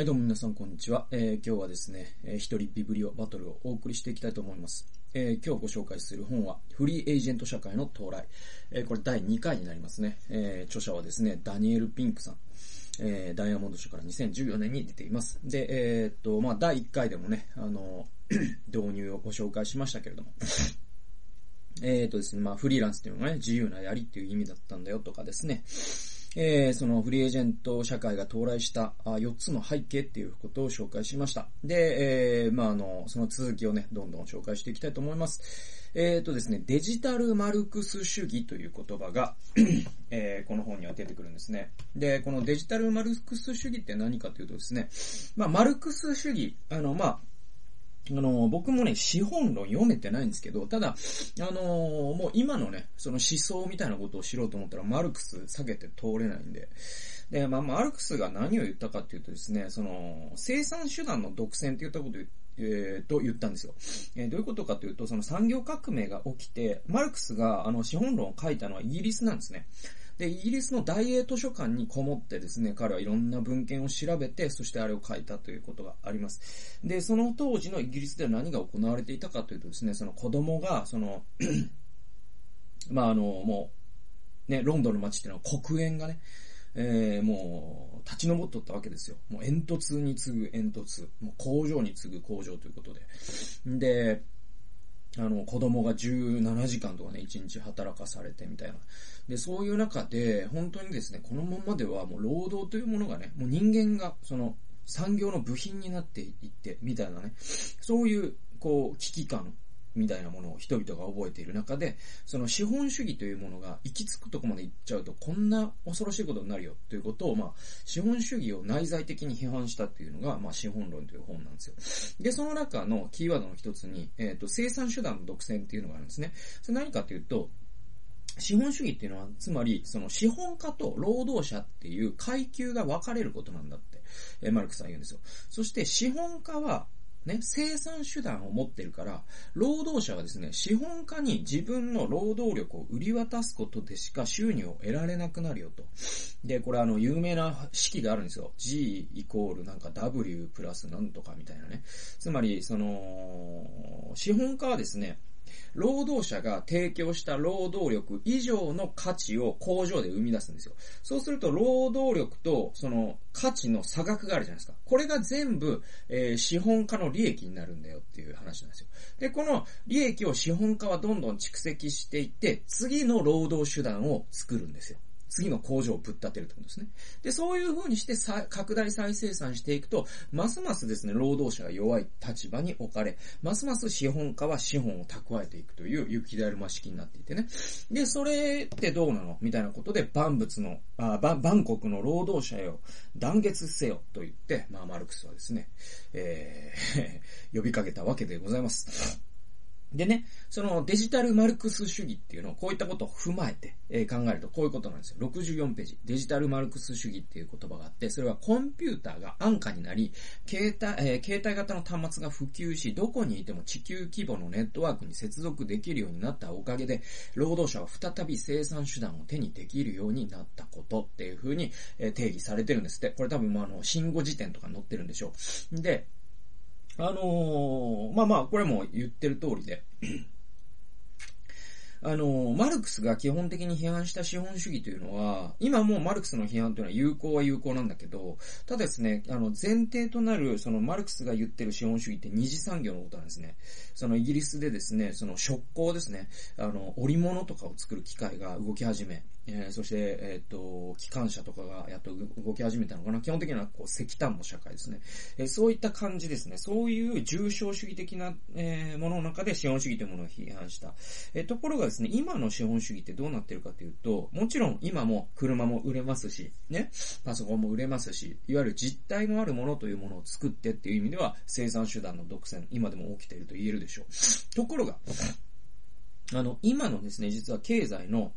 はい、どうも皆さん、こんにちは。えー、今日はですね、えー、一人ビブリオバトルをお送りしていきたいと思います。えー、今日ご紹介する本は、フリーエージェント社会の到来。えー、これ第2回になりますね。えー、著者はですね、ダニエル・ピンクさん。えー、ダイヤモンド社から2014年に出ています。で、えー、っと、まあ、第1回でもね、あの、導入をご紹介しましたけれども、えー、っとですね、まあ、フリーランスっていうのがね、自由なやりっていう意味だったんだよとかですね、えー、そのフリーエージェント社会が到来したあ4つの背景っていうことを紹介しました。で、えー、まあ、あの、その続きをね、どんどん紹介していきたいと思います。えっ、ー、とですね、デジタルマルクス主義という言葉がえー、この本には出てくるんですね。で、このデジタルマルクス主義って何かというとですね、まあ、マルクス主義、あの、まあ、あの、僕もね、資本論読めてないんですけど、ただ、あのもう今のね、その思想みたいなことを知ろうと思ったら、マルクス下げて通れないんで。で、まあ、マルクスが何を言ったかっていうとですね、その、生産手段の独占って言ったことえー、と言ったんですよ。えー、どういうことかというと、その産業革命が起きて、マルクスがあの資本論を書いたのはイギリスなんですね。で、イギリスの大英図書館にこもってですね、彼はいろんな文献を調べて、そしてあれを書いたということがあります。で、その当時のイギリスでは何が行われていたかというとですね、その子供が、その まあ、あの、もう、ね、ロンドンの街っていうのは黒煙がね、えー、もう、立ち上っとったわけですよ。もう煙突に次ぐ煙突、もう工場に次ぐ工場ということで。で、あの、子供が17時間とかね、1日働かされてみたいな。で、そういう中で、本当にですね、このままではもう労働というものがね、もう人間が、その、産業の部品になっていって、みたいなね、そういう、こう、危機感みたいなものを人々が覚えている中で、その資本主義というものが行き着くとこまで行っちゃうと、こんな恐ろしいことになるよということを、まあ、資本主義を内在的に批判したっていうのが、まあ、資本論という本なんですよ。で、その中のキーワードの一つに、えっ、ー、と、生産手段の独占っていうのがあるんですね。それ何かというと、資本主義っていうのは、つまり、その資本家と労働者っていう階級が分かれることなんだって、えマルクスは言うんですよ。そして資本家は、ね、生産手段を持ってるから、労働者はですね、資本家に自分の労働力を売り渡すことでしか収入を得られなくなるよと。で、これあの、有名な式があるんですよ。G イコールなんか W プラスなんとかみたいなね。つまり、その、資本家はですね、労働者が提供した労働力以上の価値を工場で生み出すんですよ。そうすると、労働力とその価値の差額があるじゃないですか。これが全部、えー、資本家の利益になるんだよっていう話なんですよ。で、この利益を資本家はどんどん蓄積していって、次の労働手段を作るんですよ。次の工場をぶっ立てるってことですね。で、そういう風にして拡大再生産していくと、ますますですね、労働者が弱い立場に置かれ、ますます資本家は資本を蓄えていくという雪だるま式になっていてね。で、それってどうなの？みたいなことで、万物の、あバンコクの労働者よ、団結せよと言って、まあ、マルクスはですね、えー 呼びかけたわけでございます。でね、そのデジタルマルクス主義っていうのをこういったことを踏まえて、え考えるとこういうことなんですよ。64ページ。デジタルマルクス主義っていう言葉があって、それはコンピューターが安価になり、携帯、えー、携帯型の端末が普及し、どこにいても地球規模のネットワークに接続できるようになったおかげで、労働者は再び生産手段を手にできるようになったことっていうふうに、え定義されてるんですって。これ多分、まあ、あの、新語辞典とか載ってるんでしょう。で、あのー、まあまあ、これも言ってる通りで あの、マルクスが基本的に批判した資本主義というのは、今もマルクスの批判というのは有効は有効なんだけど、ただですね、あの、前提となる、そのマルクスが言ってる資本主義って二次産業のことなんですね。そのイギリスでですね、その食工ですね、あの、織物とかを作る機械が動き始め、えー、そして、えっ、ー、と、機関車とかがやっと動き始めたのかな。基本的にはこう石炭の社会ですね。えー、そういった感じですね。そういう重症主義的な、え、ものの中で資本主義というものを批判した。え、ところがですね、今の資本主義ってどうなってるかというと、もちろん今も車も売れますし、ね、パソコンも売れますし、いわゆる実体のあるものというものを作ってっていう意味では、生産手段の独占、今でも起きていると言えるでしょう。ところが、あの、今のですね、実は経済の、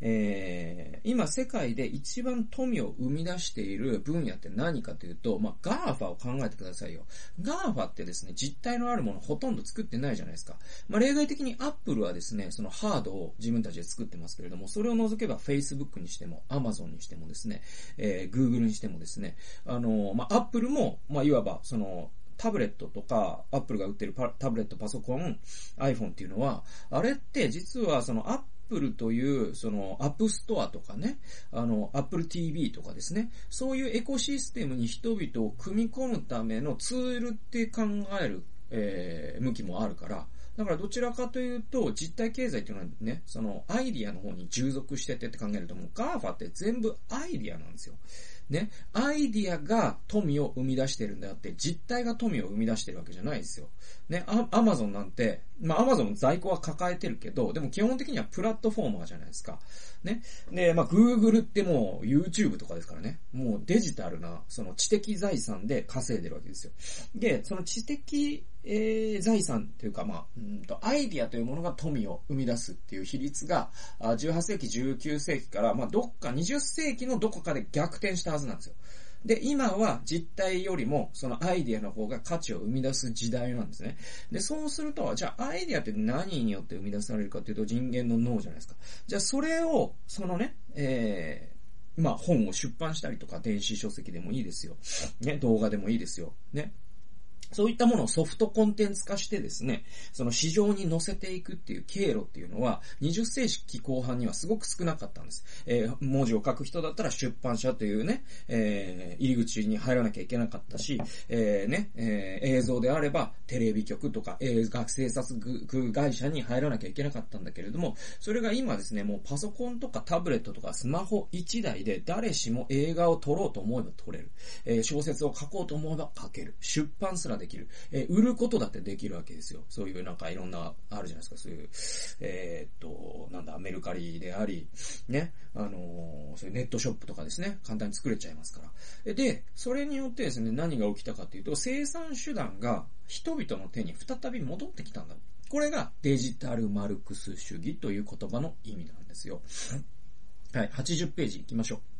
えー、今世界で一番富を生み出している分野って何かというと、まあ、 GAFA を考えてくださいよ。 GAFA ってですね、実体のあるものほとんど作ってないじゃないですか。まあ、例外的にアップルはですね、そのハードを自分たちで作ってますけれども、それを除けば Facebook にしても、Amazon にしてもですね、えー、Google にしてもですね、あのー、まあ、アップルも、まあ、いわば、その、タブレットとか、アップルが売ってるタブレット、パソコン、iPhone っていうのは、あれって実はそのアップルという、その、アップストアとかね、あの、アップル TV とかですね、そういうエコシステムに人々を組み込むためのツールって考える、えー、向きもあるから、だからどちらかというと、実体経済っていうのはね、そのアイディアの方に従属しててって考えると、もう GAFA って全部アイディアなんですよ。ね、アイディアが富を生み出してるんであって、実体が富を生み出してるわけじゃないですよ。ね、アマゾンなんて、まあアマゾンの在庫は抱えてるけど、でも基本的にはプラットフォーマーじゃないですか。ね。で、まあ Google ってもう YouTube とかですからね。もうデジタルな、その知的財産で稼いでるわけですよ。で、その知的えー、財産というか、まあ、うんと、アイディアというものが富を生み出すっていう比率が、18世紀、19世紀から、まあ、どっか20世紀のどこかで逆転したはずなんですよ。で、今は実体よりも、そのアイディアの方が価値を生み出す時代なんですね。で、そうすると、じゃあアイディアって何によって生み出されるかというと人間の脳じゃないですか。じゃあそれを、そのね、えー、まあ本を出版したりとか、電子書籍でもいいですよ。ね、動画でもいいですよ。ね。そういったものをソフトコンテンツ化してですね、その市場に乗せていくっていう経路っていうのは、20世紀後半にはすごく少なかったんです。えー、文字を書く人だったら出版社というね、えー、入り口に入らなきゃいけなかったし、えー、ね、えー、映像であればテレビ局とか映画制作会社に入らなきゃいけなかったんだけれども、それが今ですね、もうパソコンとかタブレットとかスマホ1台で誰しも映画を撮ろうと思えば撮れる。えー、小説を書こうと思えば書ける。出版すらできる。えー、売ることだってできるわけですよ。そういうなんかいろんな、あるじゃないですか、そういう、えー、っと、なんだ、メルカリであり、ね、あのー、そういうネットショップとかですね、簡単に作れちゃいますから。で、それによってですね、何が起きたかというと、生産手段が人々の手に再び戻ってきたんだ。これがデジタルマルクス主義という言葉の意味なんですよ。はい、80ページ行きましょう。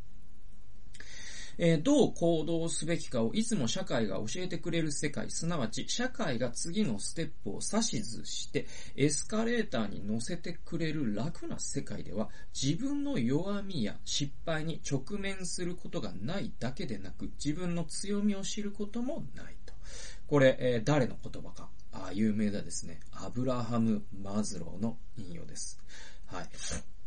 えー、どう行動すべきかをいつも社会が教えてくれる世界、すなわち社会が次のステップを指図してエスカレーターに乗せてくれる楽な世界では自分の弱みや失敗に直面することがないだけでなく自分の強みを知ることもないと。これ、えー、誰の言葉か？あ有名だですね。アブラハム・マズローの引用です。はい。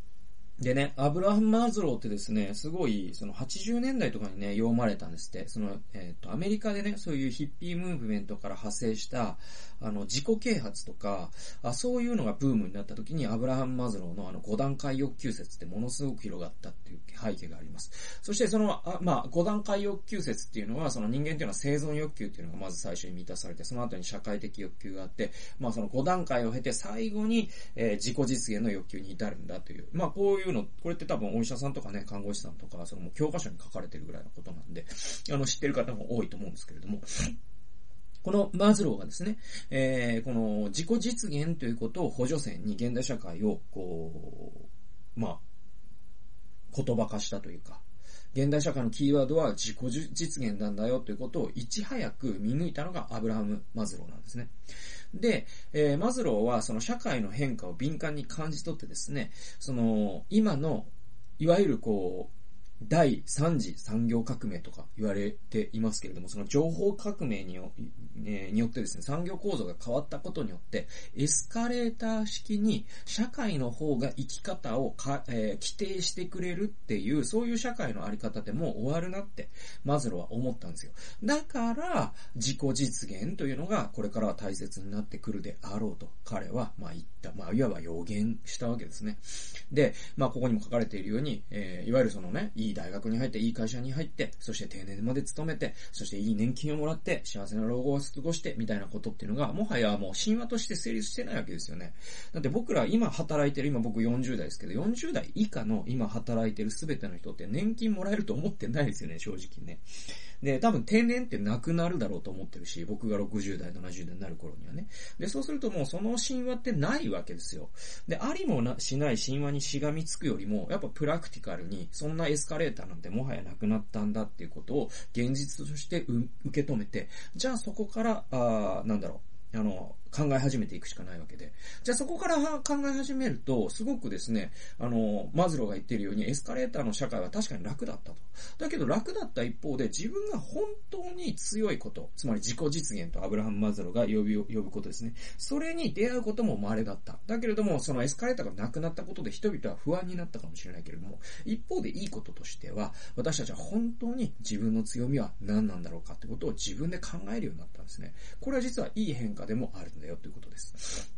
でね、アブラハム・マーズローってですね、すごい、その80年代とかにね、読まれたんですって。その、えっ、ー、と、アメリカでね、そういうヒッピームーブメントから派生した、あの、自己啓発とか、あそういうのがブームになった時に、アブラハム・マズローのあの、5段階欲求説ってものすごく広がったっていう背景があります。そして、その、あまあ、5段階欲求説っていうのは、その人間っていうのは生存欲求っていうのがまず最初に満たされて、その後に社会的欲求があって、まあ、その5段階を経て最後に、えー、自己実現の欲求に至るんだという、まあ、こういうの、これって多分お医者さんとかね、看護師さんとか、その教科書に書かれてるぐらいのことなんで、あの、知ってる方も多いと思うんですけれども、このマズローがですね、えー、この自己実現ということを補助線に現代社会を、こう、まあ、言葉化したというか、現代社会のキーワードは自己実現なんだよということをいち早く見抜いたのがアブラハム・マズローなんですね。で、えー、マズローはその社会の変化を敏感に感じ取ってですね、その、今の、いわゆるこう、第3次産業革命とか言われていますけれども、その情報革命によ,、えによってですね、産業構造が変わったことによって、エスカレーター式に社会の方が生き方をか、えー、規定してくれるっていう、そういう社会のあり方ってもう終わるなって、マズローは思ったんですよ。だから、自己実現というのがこれからは大切になってくるであろうと、彼は、まあ言った、まあいわば予言したわけですね。で、まあここにも書かれているように、えー、いわゆるそのね、いいい大学に入って、いい会社に入って、そして定年まで勤めて、そしていい年金をもらって、幸せな老後を過ごして、みたいなことっていうのが、もはやもう神話として成立してないわけですよね。だって僕ら今働いてる、今僕40代ですけど、40代以下の今働いてる全ての人って年金もらえると思ってないですよね、正直ね。で、多分定年ってなくなるだろうと思ってるし、僕が60代、70代になる頃にはね。で、そうするともうその神話ってないわけですよ。で、ありもなしない神話にしがみつくよりも、やっぱプラクティカルに、そんなエスカレーターなんてもはやなくなったんだっていうことを現実として受け止めて、じゃあそこから、あなんだろう、あの、考え始めていくしかないわけで。じゃあそこから考え始めると、すごくですね、あの、マズローが言ってるようにエスカレーターの社会は確かに楽だったと。だけど楽だった一方で自分が本当に強いこと、つまり自己実現とアブラハム・マズローが呼び、呼ぶことですね。それに出会うことも稀だった。だけれども、そのエスカレーターがなくなったことで人々は不安になったかもしれないけれども、一方でいいこととしては、私たちは本当に自分の強みは何なんだろうかってことを自分で考えるようになったんですね。これは実はいい変化でもあるだよということです。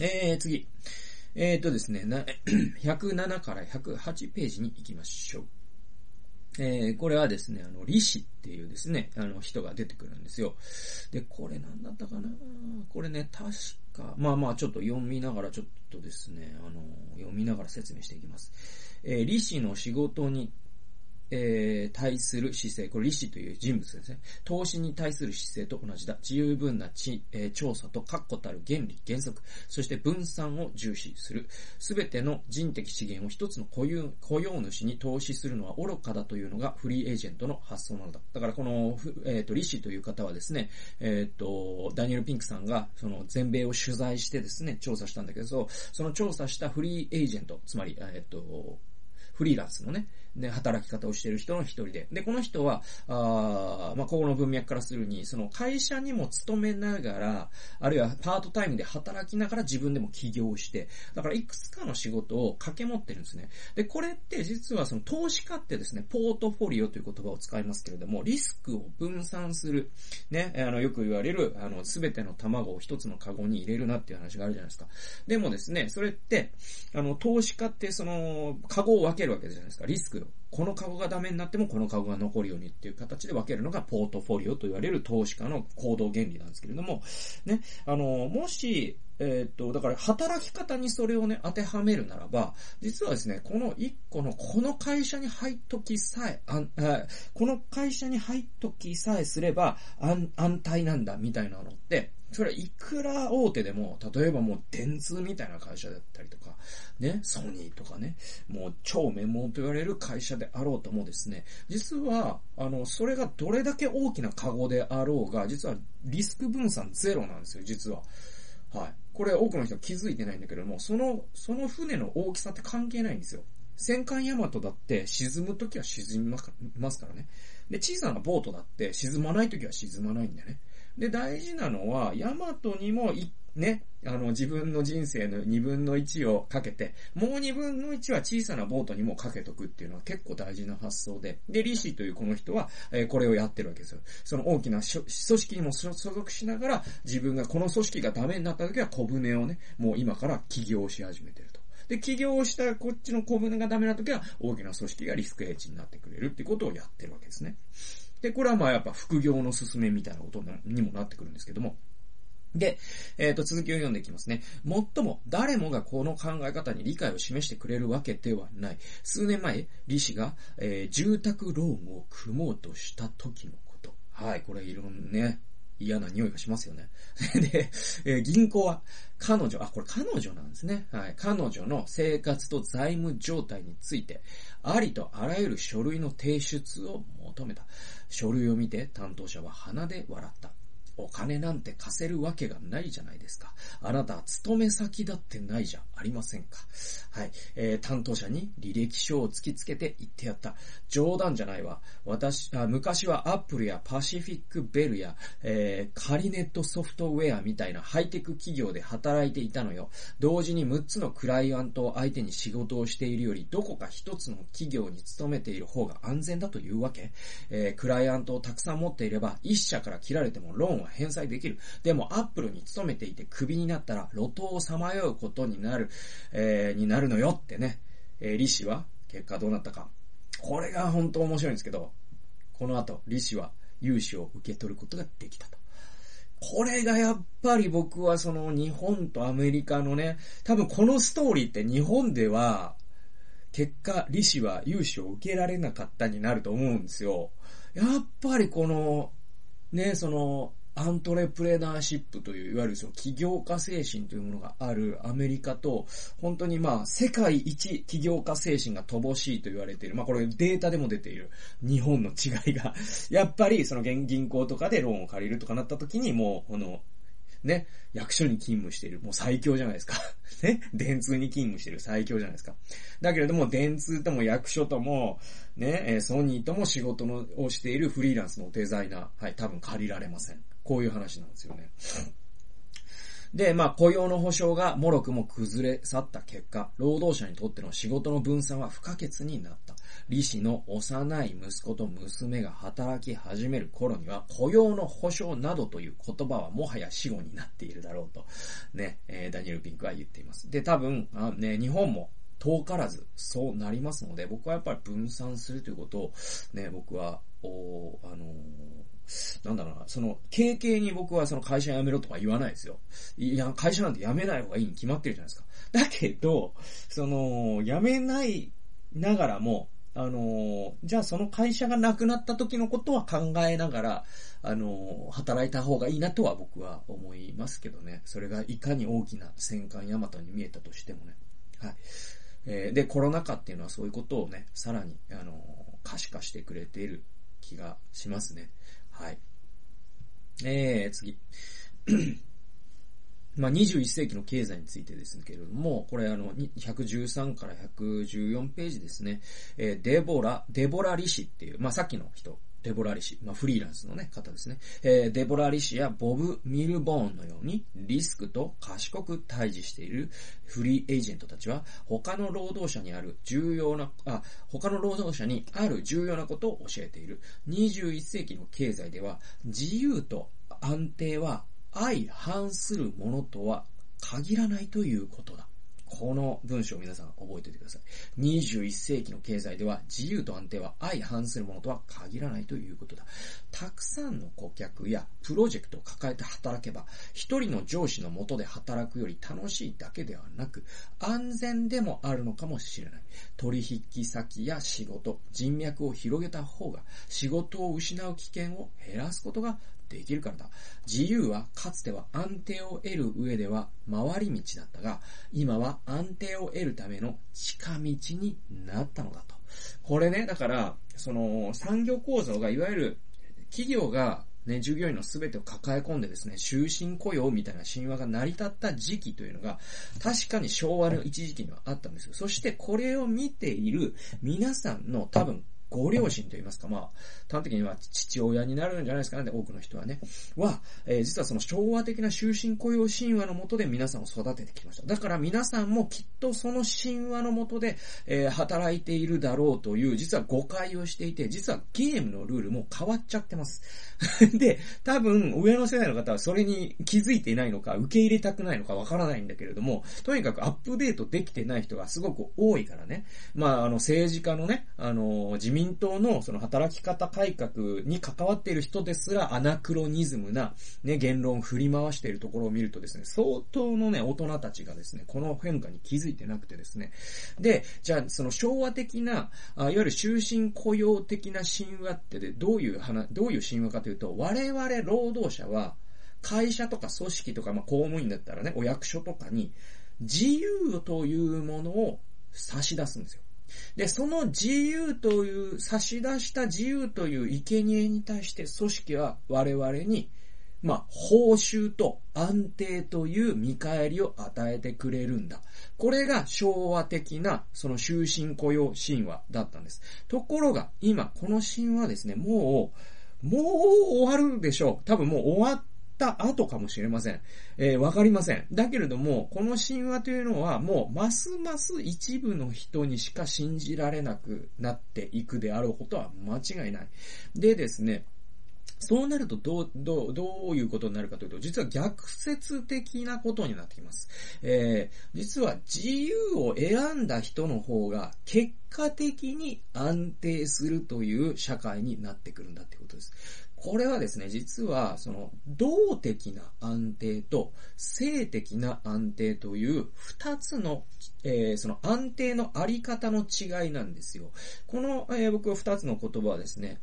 えー、次。えーとですね、107 から108ページに行きましょう。えー、これはですね、あの、李氏っていうですね、あの、人が出てくるんですよ。で、これなんだったかなこれね、確か、まあまあ、ちょっと読みながら、ちょっとですね、あの、読みながら説明していきます。えー、李氏の仕事にえー、対する姿勢、これ李氏という人物ですね。投資に対する姿勢と同じだ。十分な知、えー、調査と確固たる原理、原則、そして分散を重視する。すべての人的資源を一つの雇用雇用主に投資するのは愚かだというのがフリーエージェントの発想なのだ。だからこの、えっ、ー、と、李氏という方はですね、えっ、ー、と、ダニエル・ピンクさんが、その全米を取材してですね、調査したんだけど、その調査したフリーエージェント、つまり、えっ、ー、と、フリーランスのね、で、働き方をしている人の一人で。で、この人は、あまあ、ここの文脈からするに、その会社にも勤めながら、あるいはパートタイムで働きながら自分でも起業して、だからいくつかの仕事を掛け持ってるんですね。で、これって実はその投資家ってですね、ポートフォリオという言葉を使いますけれども、リスクを分散する、ね、あの、よく言われる、あの、すべての卵を一つのカゴに入れるなっていう話があるじゃないですか。でもですね、それって、あの、投資家ってその、カゴを分けるわけじゃないですか。リスクを。このカゴがダメになってもこのカゴが残るようにっていう形で分けるのがポートフォリオと言われる投資家の行動原理なんですけれども、ね、あの、もし、えっ、と、だから働き方にそれをね、当てはめるならば、実はですね、この一個の、この会社に入っときさえ、あこの会社に入っときさえすれば安、安泰なんだ、みたいなのって、それはいくら大手でも、例えばもう電通みたいな会社だったりとか、ね、ソニーとかね、もう超名門と言われる会社であろうともですね、実は、あの、それがどれだけ大きなカゴであろうが、実はリスク分散ゼロなんですよ、実は。はい。これ多くの人は気づいてないんだけども、その、その船の大きさって関係ないんですよ。戦艦ヤマトだって沈むときは沈みますからね。で、小さなボートだって沈まないときは沈まないんだよね。で、大事なのは、ヤマトにもね、あの、自分の人生の2分の1をかけて、もう2分の1は小さなボートにもかけとくっていうのは結構大事な発想で、で、リシーというこの人は、えー、これをやってるわけですよ。その大きな組織にも所属しながら、自分がこの組織がダメになった時は小舟をね、もう今から起業し始めてると。で、起業したこっちの小舟がダメな時は、大きな組織がリスクヘッジになってくれるってことをやってるわけですね。で、これはまあやっぱ副業の勧めみたいなことにもなってくるんですけども、で、えっ、ー、と、続きを読んでいきますね。もっとも、誰もがこの考え方に理解を示してくれるわけではない。数年前、李氏が、えー、住宅ローンを組もうとした時のこと。はい、これいろんなね、嫌な匂いがしますよね。で、えー、銀行は、彼女、あ、これ彼女なんですね。はい。彼女の生活と財務状態について、ありとあらゆる書類の提出を求めた。書類を見て担当者は鼻で笑った。お金なんて貸せるわけがないじゃないですか。あなた勤め先だってないじゃありませんか。はい。えー、担当者に履歴書を突きつけて言ってやった。冗談じゃないわ。私、あ昔はアップルやパシフィックベルや、えー、カリネットソフトウェアみたいなハイテク企業で働いていたのよ。同時に6つのクライアントを相手に仕事をしているより、どこか1つの企業に勤めている方が安全だというわけ。えー、クライアントをたくさん持っていれば、1社から切られてもローンは返済できる。でも、アップルに勤めていてクビになったら、路頭をさまようことになる、えー、になるのよってね。えー、李氏は、結果どうなったか。これが本当面白いんですけど、この後、李氏は融資を受け取ることができたと。これがやっぱり僕はその日本とアメリカのね、多分このストーリーって日本では、結果、李氏は融資を受けられなかったになると思うんですよ。やっぱりこの、ね、その、アントレプレナーシップという、いわゆるその起業家精神というものがあるアメリカと、本当にまあ、世界一起業家精神が乏しいと言われている。まあこれデータでも出ている日本の違いが、やっぱりその銀行とかでローンを借りるとかなった時にもう、この、ね、役所に勤務している。もう最強じゃないですか。ね、電通に勤務している最強じゃないですか。だけれども、電通とも役所とも、ね、ソニーとも仕事のをしているフリーランスのデザイナー、はい、多分借りられません。こういう話なんですよね。で、まあ、雇用の保障がもろくも崩れ去った結果、労働者にとっての仕事の分散は不可欠になった。李氏の幼い息子と娘が働き始める頃には、雇用の保障などという言葉はもはや死語になっているだろうと、ね、えー、ダニエル・ピンクは言っています。で、多分、あね、日本も遠からずそうなりますので、僕はやっぱり分散するということを、ね、僕は、おあのーなんだろうな、その、経験に僕はその会社辞めろとか言わないですよ。いや、会社なんて辞めない方がいいに決まってるじゃないですか。だけど、その、辞めないながらも、あの、じゃあその会社がなくなった時のことは考えながら、あの、働いた方がいいなとは僕は思いますけどね。それがいかに大きな戦艦ヤマトに見えたとしてもね。はい。えー、で、コロナ禍っていうのはそういうことをね、さらに、あの、可視化してくれている気がしますね。はい。えー、次。まあ、21世紀の経済についてですけれども、これあの、113から114ページですね。えー、デボラ、デボラリシっていう、まあ、さっきの人、デボラリシ、まあ、フリーランスのね、方ですね。えー、デボラリシやボブ・ミルボーンのように、リスクと賢く対峙しているフリーエージェントたちは、他の労働者にある重要な、あ、他の労働者にある重要なことを教えている。21世紀の経済では、自由と安定は相反するものとは限らないということだ。この文章を皆さん覚えておいてください。21世紀の経済では自由と安定は相反するものとは限らないということだ。たくさんの顧客やプロジェクトを抱えて働けば、一人の上司のもとで働くより楽しいだけではなく、安全でもあるのかもしれない。取引先や仕事、人脈を広げた方が仕事を失う危険を減らすことができるからだ。自由はかつては安定を得る上では回り道だったが、今は安定を得るための近道になったのだと。これね、だから、その産業構造がいわゆる企業がね、従業員の全てを抱え込んでですね、終身雇用みたいな神話が成り立った時期というのが、確かに昭和の一時期にはあったんですよ。そしてこれを見ている皆さんの多分ご両親と言いますか、まあ、端的には父親になるんじゃないですかね、多くの人はね。は、えー、実はその昭和的な終身雇用神話のもとで皆さんを育ててきました。だから皆さんもきっとその神話のもとで、えー、働いているだろうという、実は誤解をしていて、実はゲームのルールも変わっちゃってます。で、多分、上の世代の方はそれに気づいていないのか、受け入れたくないのかわからないんだけれども、とにかくアップデートできてない人がすごく多いからね。まあ、あの、政治家のね、あの、自民民党のその働き方改革に関わっている人ですらアナクロニズムなね、言論を振り回しているところを見るとですね、相当のね、大人たちがですね、この変化に気づいてなくてですね。で、じゃあその昭和的な、いわゆる終身雇用的な神話ってで、どういう話、どういう神話かというと、我々労働者は、会社とか組織とか、まあ、公務員だったらね、お役所とかに、自由というものを差し出すんですよ。で、その自由という、差し出した自由という生贄に対して組織は我々に、まあ、報酬と安定という見返りを与えてくれるんだ。これが昭和的な、その終身雇用神話だったんです。ところが、今、この神話ですね、もう、もう終わるでしょう。多分もう終わった後かもしれません。えー、わかりません。だけれども、この神話というのはもうますます一部の人にしか信じられなくなっていくであろうことは間違いない。でですね、そうなるとどう、どう、どういうことになるかというと、実は逆説的なことになってきます。えー、実は自由を選んだ人の方が結果的に安定するという社会になってくるんだってことです。これはですね、実は、その、動的な安定と、性的な安定という二つの、えー、その安定のあり方の違いなんですよ。この、えー、僕は二つの言葉はですね、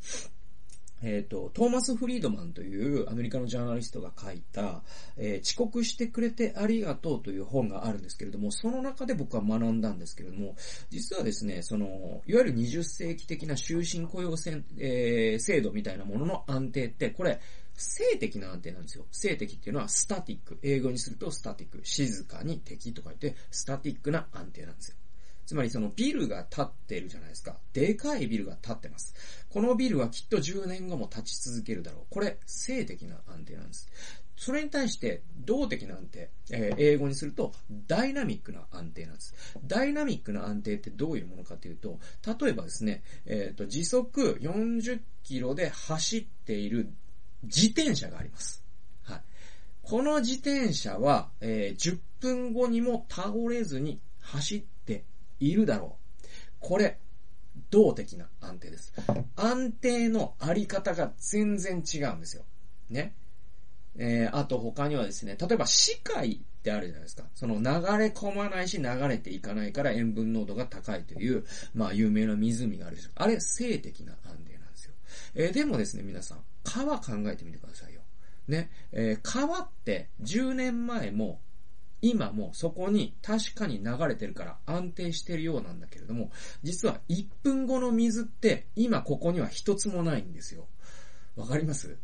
えっ、ー、と、トーマス・フリードマンというアメリカのジャーナリストが書いた、えー、遅刻してくれてありがとうという本があるんですけれども、その中で僕は学んだんですけれども、実はですね、その、いわゆる20世紀的な終身雇用せえー、制度みたいなものの安定って、これ、静的な安定なんですよ。静的っていうのはスタティック。英語にするとスタティック。静かに敵と書いて、スタティックな安定なんですよ。つまりそのビルが建ってるじゃないですか。でかいビルが建ってます。このビルはきっと10年後も立ち続けるだろう。これ、性的な安定なんです。それに対して、動的な安定、えー、英語にすると、ダイナミックな安定なんです。ダイナミックな安定ってどういうものかというと、例えばですね、えっ、ー、と、時速40キロで走っている自転車があります。はい。この自転車は、えー、10分後にも倒れずに走っいるだろう。これ、動的な安定です。安定のあり方が全然違うんですよ。ね。えー、あと他にはですね、例えば視界ってあるじゃないですか。その流れ込まないし流れていかないから塩分濃度が高いという、まあ有名な湖があるでしょ。あれ、性的な安定なんですよ。えー、でもですね、皆さん、川考えてみてくださいよ。ね。えー、川って10年前も今もそこに確かに流れてるから安定してるようなんだけれども、実は1分後の水って今ここには一つもないんですよ。わかります？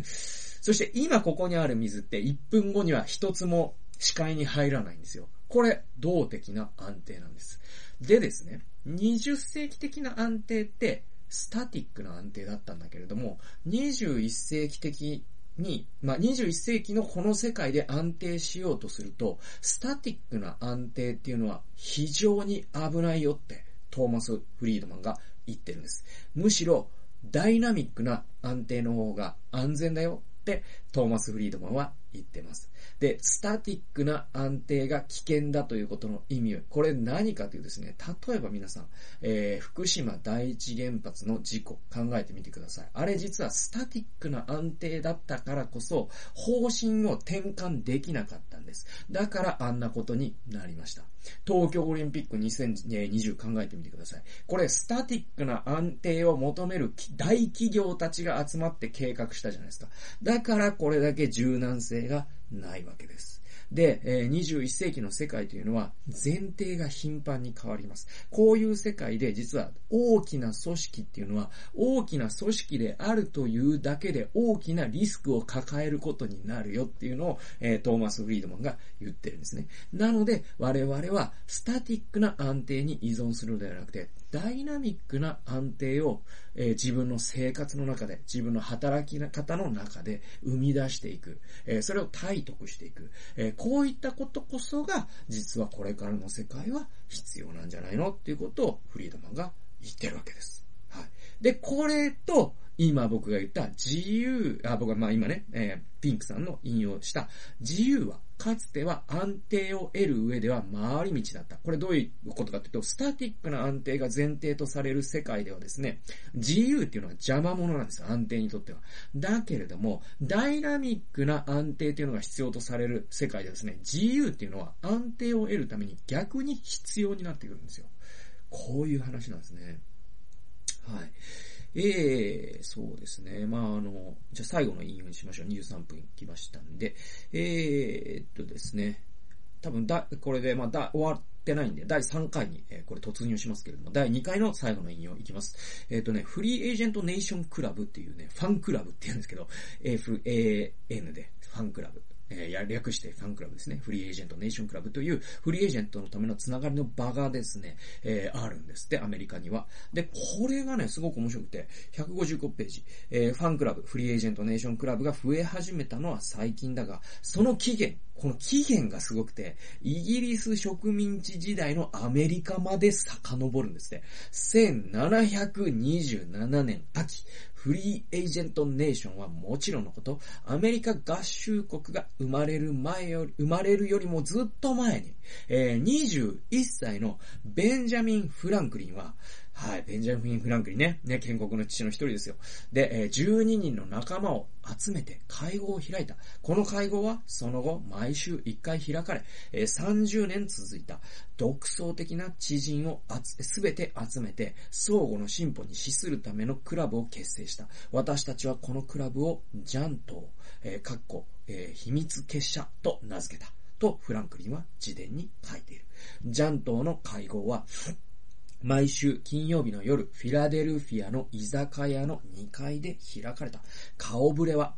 そして今ここにある水って1分後には一つも視界に入らないんですよ。これ、動的な安定なんです。でですね、20世紀的な安定って、スタティックな安定だったんだけれども、21世紀的に、まあ、21世紀のこの世界で安定しようとすると、スタティックな安定っていうのは非常に危ないよってトーマス・フリードマンが言ってるんです。むしろ、ダイナミックな安定の方が安全だよってトーマス・フリードマンは言ってます。で、スタティックな安定が危険だということの意味、これ何かというですね、例えば皆さん、えー、福島第一原発の事故考えてみてください。あれ実はスタティックな安定だったからこそ、方針を転換できなかったんです。だからあんなことになりました。東京オリンピック2020考えてみてください。これ、スタティックな安定を求める大企業たちが集まって計画したじゃないですか。だからここれだけ柔軟性がないわけです。で、21世紀の世界というのは前提が頻繁に変わります。こういう世界で実は大きな組織っていうのは大きな組織であるというだけで大きなリスクを抱えることになるよっていうのを、えトーマス・フリードマンが言ってるんですね。なので我々はスタティックな安定に依存するのではなくてダイナミックな安定を、えー、自分の生活の中で、自分の働き方の中で生み出していく。えー、それを体得していく。えー、こういったことこそが、実はこれからの世界は必要なんじゃないの？っていうことをフリードマンが言ってるわけです。はい。で、これと、今僕が言った自由、あ、僕はまあ今ね、えー、ピンクさんの引用した自由はかつては安定を得る上では回り道だった。これどういうことかというと、スタティックな安定が前提とされる世界ではですね、自由っていうのは邪魔者なんですよ、安定にとっては。だけれども、ダイナミックな安定っていうのが必要とされる世界ではですね、自由っていうのは安定を得るために逆に必要になってくるんですよ。こういう話なんですね。はい。ええー、そうですね。まあ、あの、じゃあ最後の引用にしましょう。23分来ましたんで。えー、っとですね。多分だ、これで、まあ、だ、終わってないんで、第3回に、えー、これ突入しますけれども、第2回の最後の引用いきます。えっ、とね、フリーエージェントネーションクラブっていうね、ファンクラブって言うんですけど、FAN で、ファンクラブ。えー、略してファンクラブですね。フリーエージェントネーションクラブというフリーエージェントのためのつながりの場がですね、えー、あるんですって、アメリカには。で、これがね、すごく面白くて、155ページ、えー、ファンクラブ、フリーエージェントネーションクラブが増え始めたのは最近だが、その期限、この期限がすごくて、イギリス植民地時代のアメリカまで遡るんですね。1727年秋、フリーエージェントネーションはもちろんのこと、アメリカ合衆国が生まれる前より、生まれるよりもずっと前に、えー、21歳のベンジャミン・フランクリンは、はい、ベンジャミン・フランクリンね、ね、建国の父の一人ですよ。で、えー、12人の仲間を集めて会合を開いた。この会合は、その後、毎週1回開かれ、えー、30年続いた。独創的な知人をすべて集めて、相互の進歩に資するためのクラブを結成した。私たちはこのクラブを、ジャントえー、かっこ、えー、秘密結社と名付けた。と、フランクリンは自伝に書いている。ジャントの会合は、毎週金曜日の夜、フィラデルフィアの居酒屋の2階で開かれた。顔ぶれは、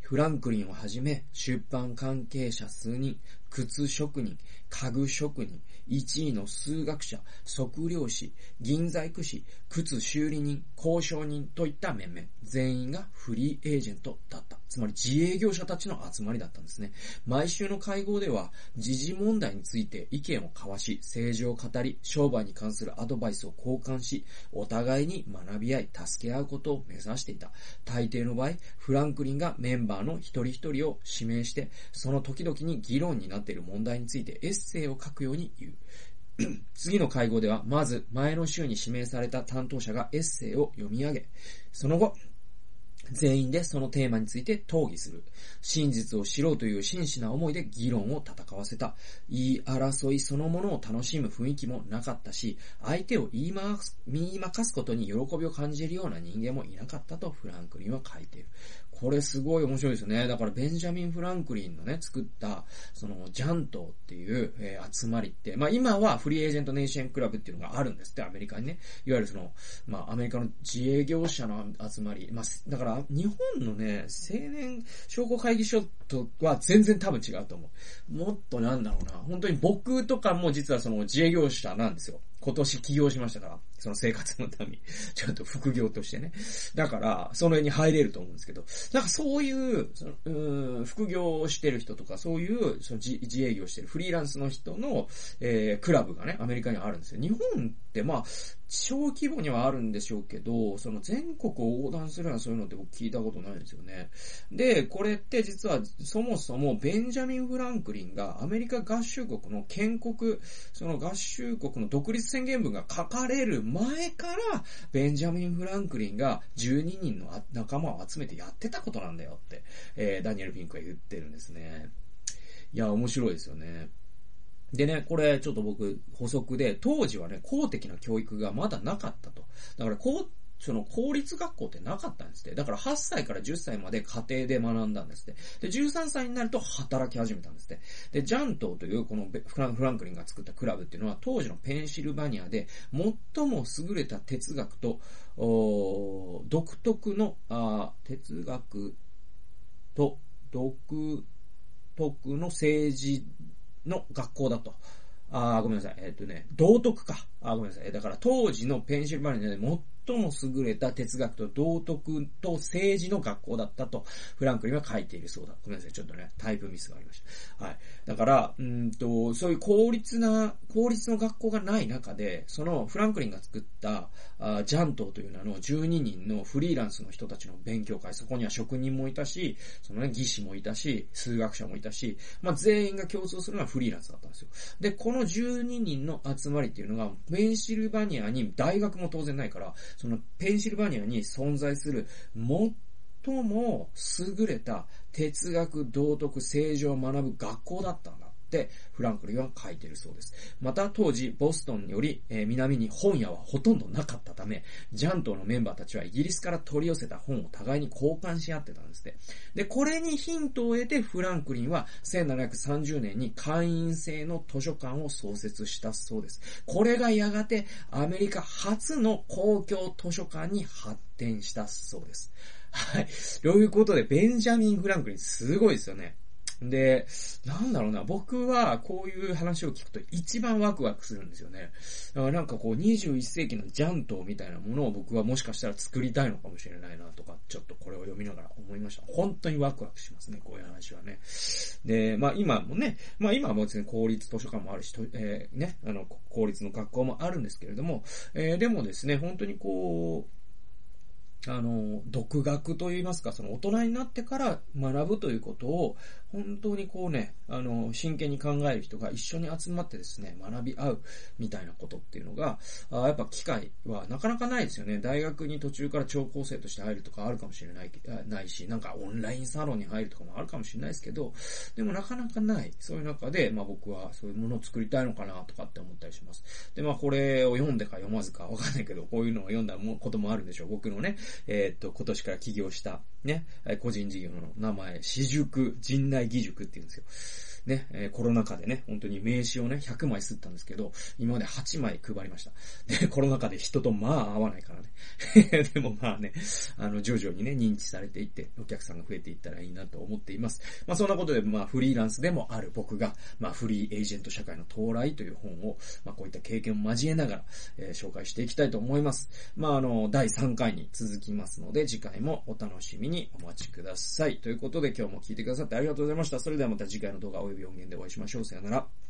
フランクリンをはじめ、出版関係者数人、靴職人、家具職人、1位の数学者、測量士、銀細工士、靴修理人、交渉人といった面々、全員がフリーエージェントだった。つまり自営業者たちの集まりだったんですね。毎週の会合では、時事問題について意見を交わし、政治を語り、商売に関するアドバイスを交換し、お互いに学び合い、助け合うことを目指していた。大抵の場合、フランクリンがメンバーの一人一人を指名して、その時々に議論になっている問題についてエッセイを書くように言う。次の会合では、まず前の週に指名された担当者がエッセイを読み上げ、その後、全員でそのテーマについて討議する。真実を知ろうという真摯な思いで議論を戦わせた。言い争いそのものを楽しむ雰囲気もなかったし、相手を言いま言いまかすことに喜びを感じるような人間もいなかったとフランクリンは書いている。これすごい面白いですよね。だからベンジャミン・フランクリンのね、作った、その、ジャントっていう、えー、集まりって、まあ今はフリーエージェントネーションクラブっていうのがあるんですって、アメリカにね。いわゆるその、まあアメリカの自営業者の集まり。まあ、だから日本のね、青年商工会議所とは全然多分違うと思う。もっとなんだろうな。本当に僕とかも実はその自営業者なんですよ。今年起業しましたから、その生活のために、ちょっと副業としてね。だから、その辺に入れると思うんですけど、なんかそういう、そのうん副業をしてる人とか、そういう、その自営業してるフリーランスの人の、えー、クラブがね、アメリカにあるんですよ。日本って、まあ、小規模にはあるんでしょうけど、その全国を横断するようなそういうのって僕聞いたことないんですよね。で、これって実はそもそもベンジャミン・フランクリンがアメリカ合衆国の建国、その合衆国の独立宣言文が書かれる前から、ベンジャミン・フランクリンが12人の仲間を集めてやってたことなんだよって、えー、ダニエル・ピンクは言ってるんですね。いや、面白いですよね。でね、これちょっと僕補足で、当時はね、公的な教育がまだなかったと。だから公その公立学校ってなかったんですって。だから8歳から10歳まで家庭で学んだんですって。で、13歳になると働き始めたんですって。で、ジャントーというこのフランクリンが作ったクラブっていうのは当時のペンシルバニアで最も優れた哲学と、独特のあ哲学と独特の政治の学校だと。あ、ごめんなさい。えっ、ー、とね、道徳か。あ、ごめんなさい。だから当時のペンシルバニアでも優れた哲学と道徳と政治の学校だったと、フランクリンは書いているそうだ。ごめんなさい。ちょっとね、タイプミスがありました。はい。だから、うんと、そういう公立な、公立の学校がない中で、そのフランクリンが作ったあジャントという名の12人のフリーランスの人たちの勉強会、そこには職人もいたし、そのね、技師もいたし、数学者もいたし、まあ、全員が共通するのはフリーランスだったんですよ。で、この12人の集まりっていうのが、ペンシルバニアに大学も当然ないから、そのペンシルバニアに存在する最も優れた哲学、道徳、政治を学ぶ学校だったんだ。ってフランクリンは書いてるそうです。また当時ボストンより、えー、南に本屋はほとんどなかったため、ジャントのメンバーたちはイギリスから取り寄せた本を互いに交換し合ってたんですね。で、これにヒントを得てフランクリンは1730年に会員制の図書館を創設したそうです。これがやがてアメリカ初の公共図書館に発展したそうです。はい。ということで、ベンジャミン・フランクリンすごいですよね。で、なんだろうな、僕はこういう話を聞くと一番ワクワクするんですよね。だからなんかこう21世紀のジャントみたいなものを僕はもしかしたら作りたいのかもしれないなとか、ちょっとこれを読みながら思いました。本当にワクワクしますね、こういう話はね。で、まあ今もね、まあ今はも別に公立図書館もあるし、えー、ね、あの、公立の学校もあるんですけれども、えー、でもですね、本当にこう、あの、独学といいますか、その大人になってから学ぶということを、本当にこうね、あの、真剣に考える人が一緒に集まってですね、学び合うみたいなことっていうのが、あやっぱ機会はなかなかないですよね。大学に途中から聴講生として入るとかあるかもしれない、ないし、なんかオンラインサロンに入るとかもあるかもしれないですけど、でもなかなかない。そういう中で、まあ僕はそういうものを作りたいのかなとかって思ったりします。で、まあこれを読んでか読まずかわかんないけど、こういうのを読んだこともあるんでしょう。僕のね、えー、っと、今年から起業した、ね、個人事業の名前、私塾、陣内義塾って言うんですよ。ね、え、コロナ禍でね、本当に名刺をね、100枚吸ったんですけど、今まで8枚配りました。で、コロナ禍で人とまあ会わないからね。でもまあね、あの、徐々にね、認知されていって、お客さんが増えていったらいいなと思っています。まあそんなことで、まあフリーランスでもある僕が、まあフリーエージェント社会の到来という本を、まあこういった経験を交えながら、えー、紹介していきたいと思います。まああの、第3回に続きますので、次回もお楽しみにお待ちください。ということで今日も聞いてくださってありがとうございました。それではまた次回の動画を曜日音源でお会いしましょう。さよなら。